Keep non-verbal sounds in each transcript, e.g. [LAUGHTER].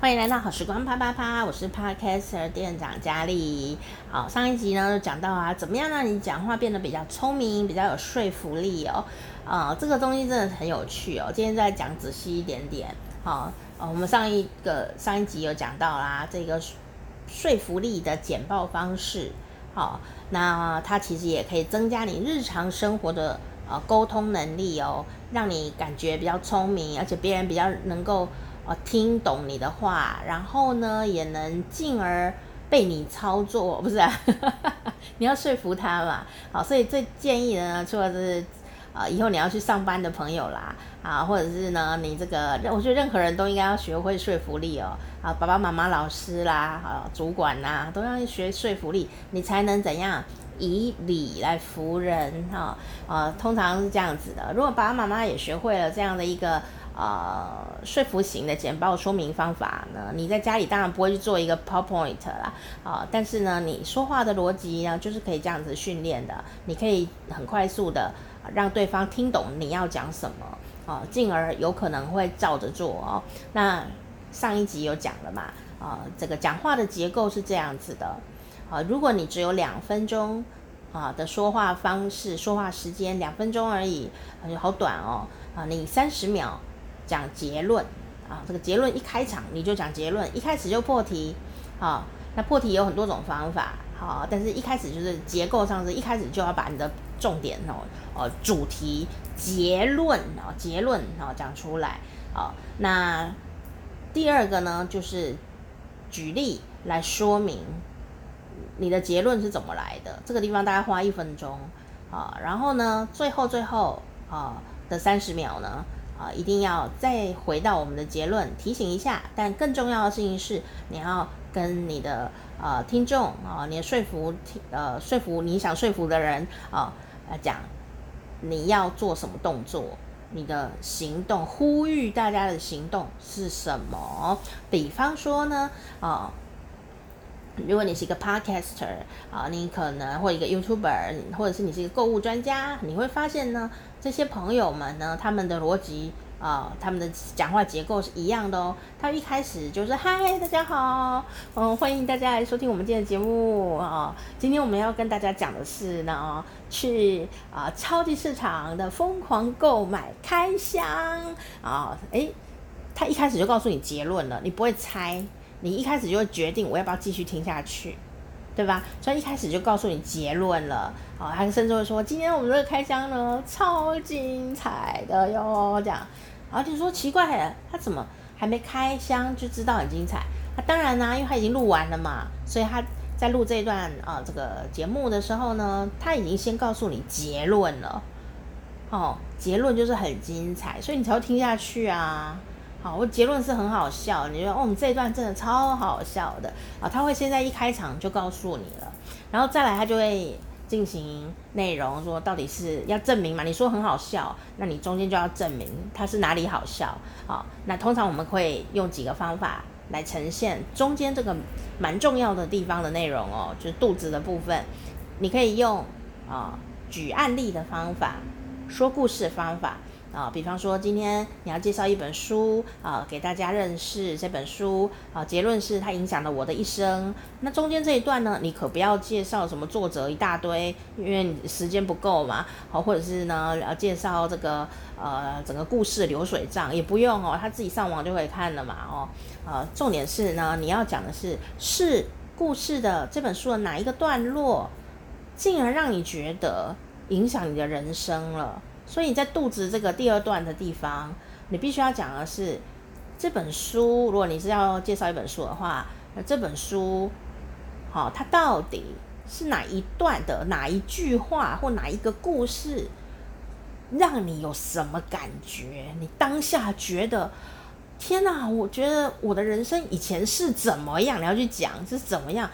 欢迎来到好时光啪啪啪，我是 Podcaster 店长佳丽。好，上一集呢就讲到啊，怎么样让你讲话变得比较聪明，比较有说服力哦。啊，这个东西真的很有趣哦。今天再讲仔细一点点。好，我们上一个上一集有讲到啦，这个说服力的简报方式。好，那它其实也可以增加你日常生活的呃沟通能力哦，让你感觉比较聪明，而且别人比较能够。听懂你的话，然后呢，也能进而被你操作，不是啊？[LAUGHS] 你要说服他嘛。好，所以最建议的呢，除了是啊、呃，以后你要去上班的朋友啦，啊，或者是呢，你这个，我觉得任何人都应该要学会说服力哦。啊，爸爸妈妈、老师啦，啊，主管呐、都要学说服力，你才能怎样以理来服人哈。啊，通常是这样子的。如果爸爸妈妈也学会了这样的一个。呃，说服型的简报说明方法呢，你在家里当然不会去做一个 PowerPoint 啦，啊、但是呢，你说话的逻辑呢，就是可以这样子训练的，你可以很快速的让对方听懂你要讲什么，啊、呃，进而有可能会照着做哦。那上一集有讲了嘛，啊、呃，这个讲话的结构是这样子的，啊、如果你只有两分钟啊的说话方式，说话时间两分钟而已，好短哦，啊，你三十秒。讲结论啊，这个结论一开场你就讲结论，一开始就破题啊。那破题有很多种方法，好、啊，但是一开始就是结构上是一开始就要把你的重点哦，呃、主题结论啊，结论啊讲出来啊。那第二个呢，就是举例来说明你的结论是怎么来的。这个地方大概花一分钟啊，然后呢，最后最后啊的三十秒呢。啊，一定要再回到我们的结论，提醒一下。但更重要的事情是，你要跟你的呃听众啊，你的说服听呃说服你想说服的人啊来讲，你要做什么动作，你的行动，呼吁大家的行动是什么？比方说呢，啊。如果你是一个 podcaster 啊，你可能或一个 YouTuber，或者是你是一个购物专家，你会发现呢，这些朋友们呢，他们的逻辑啊，他们的讲话结构是一样的哦。他一开始就是嗨，大家好，嗯，欢迎大家来收听我们今天的节目啊。今天我们要跟大家讲的是呢，去啊超级市场的疯狂购买开箱啊。诶，他一开始就告诉你结论了，你不会猜。你一开始就会决定我要不要继续听下去，对吧？所以一开始就告诉你结论了，哦，还甚至会说今天我们这个开箱呢超精彩的哟，这样，然后就说奇怪了，他怎么还没开箱就知道很精彩？他当然啦，因为他已经录完了嘛，所以他在录这一段啊这个节目的时候呢，他已经先告诉你结论了，哦，结论就是很精彩，所以你才会听下去啊。好，我结论是很好笑，你觉得哦，你这一段真的超好笑的啊！他会现在一开场就告诉你了，然后再来他就会进行内容，说到底是要证明嘛？你说很好笑，那你中间就要证明它是哪里好笑。好，那通常我们会用几个方法来呈现中间这个蛮重要的地方的内容哦，就是肚子的部分，你可以用啊举案例的方法，说故事方法。啊，比方说今天你要介绍一本书啊，给大家认识这本书啊，结论是它影响了我的一生。那中间这一段呢，你可不要介绍什么作者一大堆，因为时间不够嘛。好，或者是呢，要介绍这个呃整个故事流水账也不用哦，他自己上网就可以看了嘛。哦，呃，重点是呢，你要讲的是是故事的这本书的哪一个段落，进而让你觉得影响你的人生了。所以你在肚子这个第二段的地方，你必须要讲的是这本书。如果你是要介绍一本书的话，那这本书，好，它到底是哪一段的哪一句话或哪一个故事，让你有什么感觉？你当下觉得，天哪，我觉得我的人生以前是怎么样？你要去讲是怎么样？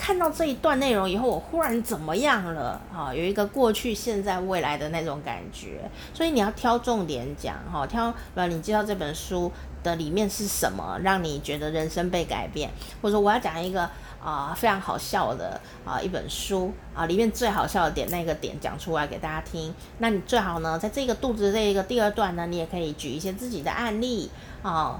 看到这一段内容以后，我忽然怎么样了？哈，有一个过去、现在、未来的那种感觉。所以你要挑重点讲，哈，挑呃，你知道这本书的里面是什么，让你觉得人生被改变，或者说我要讲一个啊、非常好笑的啊、一本书啊里面最好笑的点那个点讲出来给大家听。那你最好呢，在这个肚子这一个第二段呢，你也可以举一些自己的案例啊。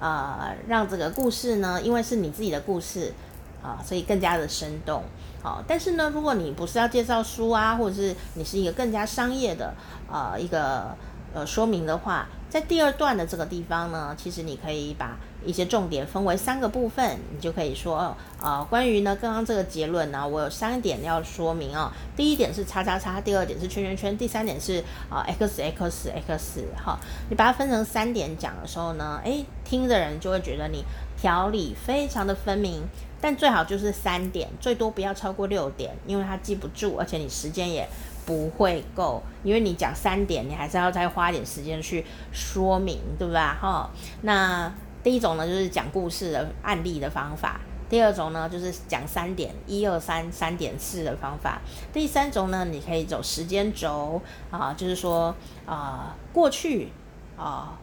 呃，让这个故事呢，因为是你自己的故事啊，所以更加的生动。好，但是呢，如果你不是要介绍书啊，或者是你是一个更加商业的呃一个呃说明的话，在第二段的这个地方呢，其实你可以把一些重点分为三个部分，你就可以说，呃，关于呢刚刚这个结论呢，我有三点要说明哦。第一点是叉叉叉，第二点是圈圈圈，第三点是啊 x x x 哈。你把它分成三点讲的时候呢，诶，听的人就会觉得你条理非常的分明。但最好就是三点，最多不要超过六点，因为他记不住，而且你时间也不会够，因为你讲三点，你还是要再花点时间去说明，对吧？哈，那第一种呢，就是讲故事的案例的方法；第二种呢，就是讲三点一二三三点四的方法；第三种呢，你可以走时间轴啊，就是说啊，过去啊，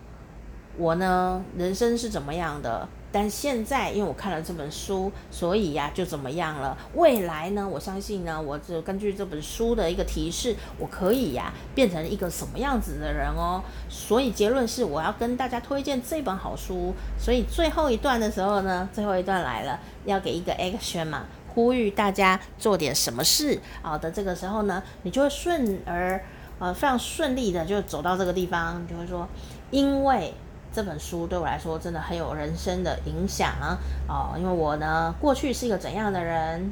我呢，人生是怎么样的？但现在，因为我看了这本书，所以呀，就怎么样了？未来呢？我相信呢，我就根据这本书的一个提示，我可以呀，变成一个什么样子的人哦。所以结论是，我要跟大家推荐这本好书。所以最后一段的时候呢，最后一段来了，要给一个 action 嘛，呼吁大家做点什么事。好的，这个时候呢，你就会顺而呃非常顺利的就走到这个地方，你就会说，因为。这本书对我来说真的很有人生的影响啊！哦，因为我呢过去是一个怎样的人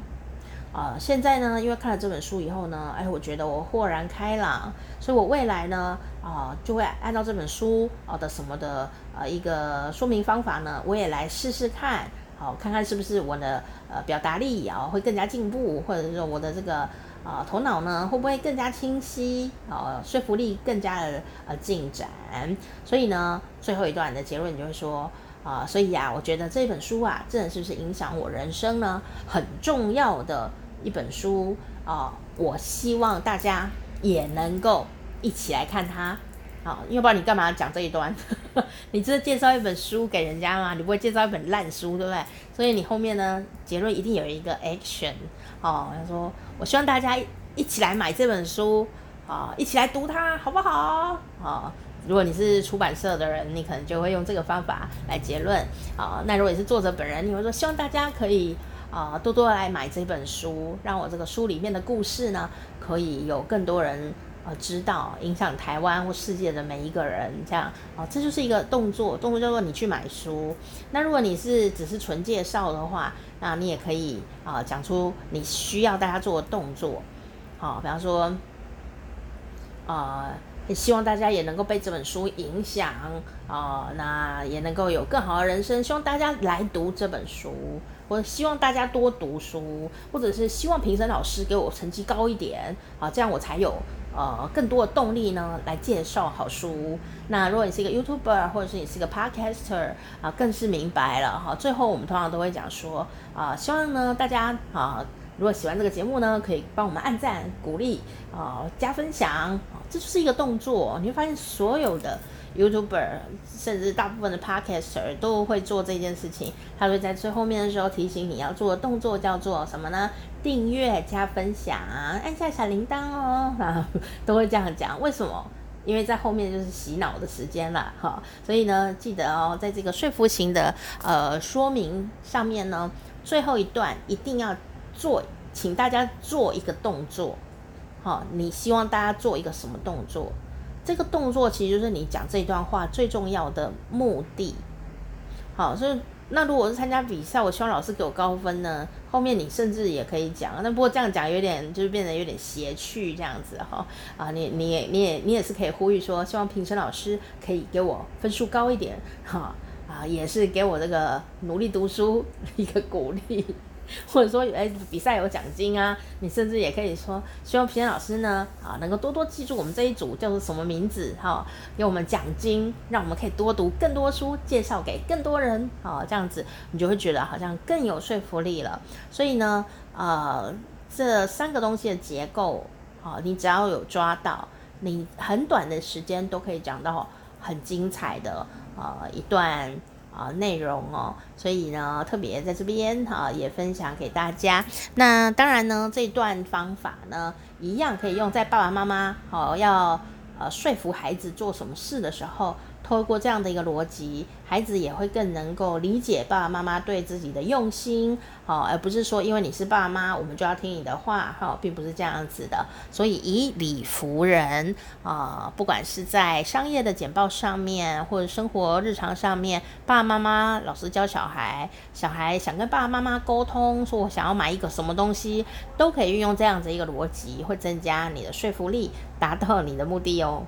啊，现在呢因为看了这本书以后呢，哎，我觉得我豁然开朗，所以我未来呢啊，就会按照这本书啊的什么的呃一个说明方法呢，我也来试试看，好，看看是不是我的呃表达力啊会更加进步，或者是说我的这个。啊，头脑呢会不会更加清晰？啊，说服力更加的呃进展。所以呢，最后一段的结论就会说啊，所以呀、啊，我觉得这本书啊，真的是不是影响我人生呢很重要的一本书啊。我希望大家也能够一起来看它。好，要不然你干嘛讲这一段？[LAUGHS] 你只是介绍一本书给人家吗？你不会介绍一本烂书，对不对？所以你后面呢，结论一定有一个 action。哦，他说，我希望大家一起来买这本书，啊、一起来读它，好不好？啊、哦，如果你是出版社的人，你可能就会用这个方法来结论。啊、哦，那如果你是作者本人，你会说，希望大家可以啊、多多来买这本书，让我这个书里面的故事呢，可以有更多人。呃，知道影响台湾或世界的每一个人，这样啊，这就是一个动作，动作叫做你去买书。那如果你是只是纯介绍的话，那你也可以啊讲出你需要大家做的动作，好，比方说，也，希望大家也能够被这本书影响啊，那也能够有更好的人生。希望大家来读这本书，或者希望大家多读书，或者是希望评审老师给我成绩高一点，啊，这样我才有。呃，更多的动力呢，来介绍好书。那如果你是一个 YouTuber，或者是你是一个 Podcaster 啊，更是明白了哈。最后我们通常都会讲说啊，希望呢大家啊，如果喜欢这个节目呢，可以帮我们按赞、鼓励啊、加分享，这就是一个动作。你会发现所有的。YouTuber 甚至大部分的 Podcaster 都会做这件事情，他会在最后面的时候提醒你要做的动作叫做什么呢？订阅加分享，按下小铃铛哦，[LAUGHS] 啊，都会这样讲。为什么？因为在后面就是洗脑的时间了哈。所以呢，记得哦，在这个说服型的呃说明上面呢，最后一段一定要做，请大家做一个动作。好，你希望大家做一个什么动作？这个动作其实就是你讲这段话最重要的目的。好，所以那如果是参加比赛，我希望老师给我高分呢。后面你甚至也可以讲，那不过这样讲有点就是变得有点邪趣这样子哈。啊，你你也你也你也是可以呼吁说，希望评审老师可以给我分数高一点哈。啊，也是给我这个努力读书 [LAUGHS] 一个鼓励。[LAUGHS] 或者说，哎，比赛有奖金啊，你甚至也可以说，希望评审老师呢，啊，能够多多记住我们这一组叫做什么名字，哈，给我们奖金，让我们可以多读更多书，介绍给更多人，啊，这样子你就会觉得好像更有说服力了。所以呢，呃，这三个东西的结构，啊，你只要有抓到，你很短的时间都可以讲到很精彩的，呃，一段。啊，内容哦，所以呢，特别在这边哈、也分享给大家。那当然呢，这段方法呢，一样可以用在爸爸妈妈哦、要呃说服孩子做什么事的时候，透过这样的一个逻辑，孩子也会更能够理解爸爸妈妈对自己的用心，哦，而不是说因为你是爸妈，我们就要听你的话，哈、并不是这样子的。所以以理服人，啊、不管是在商业的简报上面，或者生活日常上面，爸爸妈妈老师教小孩，小孩想跟爸爸妈妈沟通，说我想要买一个什么东西，都可以运用这样子一个逻辑，会增加你的说服力，达到你的目的哦。